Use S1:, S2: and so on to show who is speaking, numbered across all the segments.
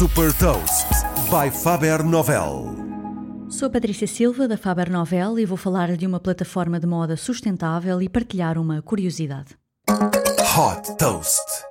S1: Super Toast by Faber Novel.
S2: Sou Patrícia Silva da Faber Novel e vou falar de uma plataforma de moda sustentável e partilhar uma curiosidade.
S1: Hot Toast.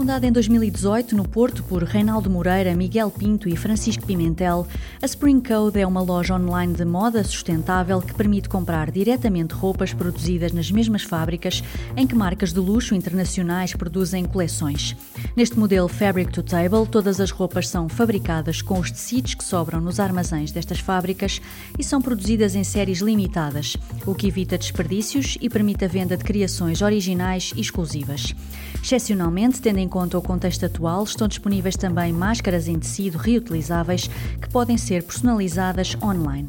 S2: Fundada em 2018 no Porto por Reinaldo Moreira, Miguel Pinto e Francisco Pimentel, a Spring Code é uma loja online de moda sustentável que permite comprar diretamente roupas produzidas nas mesmas fábricas em que marcas de luxo internacionais produzem coleções. Neste modelo Fabric to Table, todas as roupas são fabricadas com os tecidos que sobram nos armazéns destas fábricas e são produzidas em séries limitadas, o que evita desperdícios e permite a venda de criações originais e exclusivas. Excepcionalmente, tendo em conta o contexto atual, estão disponíveis também máscaras em tecido reutilizáveis que podem ser personalizadas online.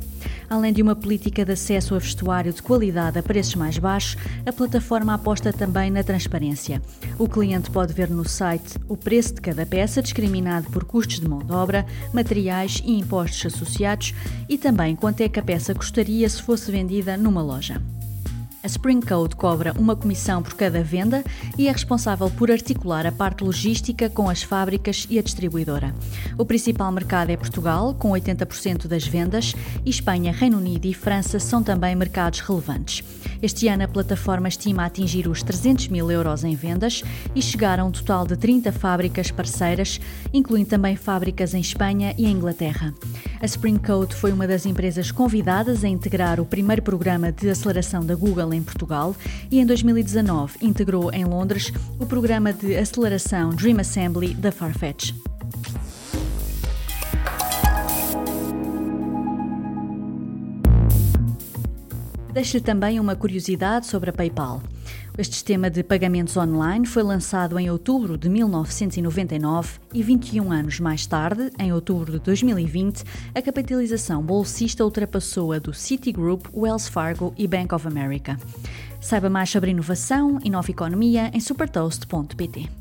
S2: Além de uma política de acesso a vestuário de qualidade a preços mais baixos, a plataforma aposta também na transparência. O cliente pode ver no site o preço de cada peça, discriminado por custos de mão de obra, materiais e impostos associados, e também quanto é que a peça custaria se fosse vendida numa loja. A Spring Code cobra uma comissão por cada venda e é responsável por articular a parte logística com as fábricas e a distribuidora. O principal mercado é Portugal, com 80% das vendas, e Espanha, Reino Unido e França são também mercados relevantes. Este ano a plataforma estima atingir os 300 mil euros em vendas e chegar a um total de 30 fábricas parceiras, incluindo também fábricas em Espanha e em Inglaterra. A Spring Code foi uma das empresas convidadas a integrar o primeiro programa de aceleração da Google em Portugal e em 2019 integrou em Londres o programa de aceleração Dream Assembly da Farfetch. Deixo-lhe também uma curiosidade sobre a PayPal. Este sistema de pagamentos online foi lançado em outubro de 1999 e 21 anos mais tarde, em outubro de 2020, a capitalização bolsista ultrapassou a do Citigroup, Wells Fargo e Bank of America. Saiba mais sobre inovação e nova economia em supertoast.pt.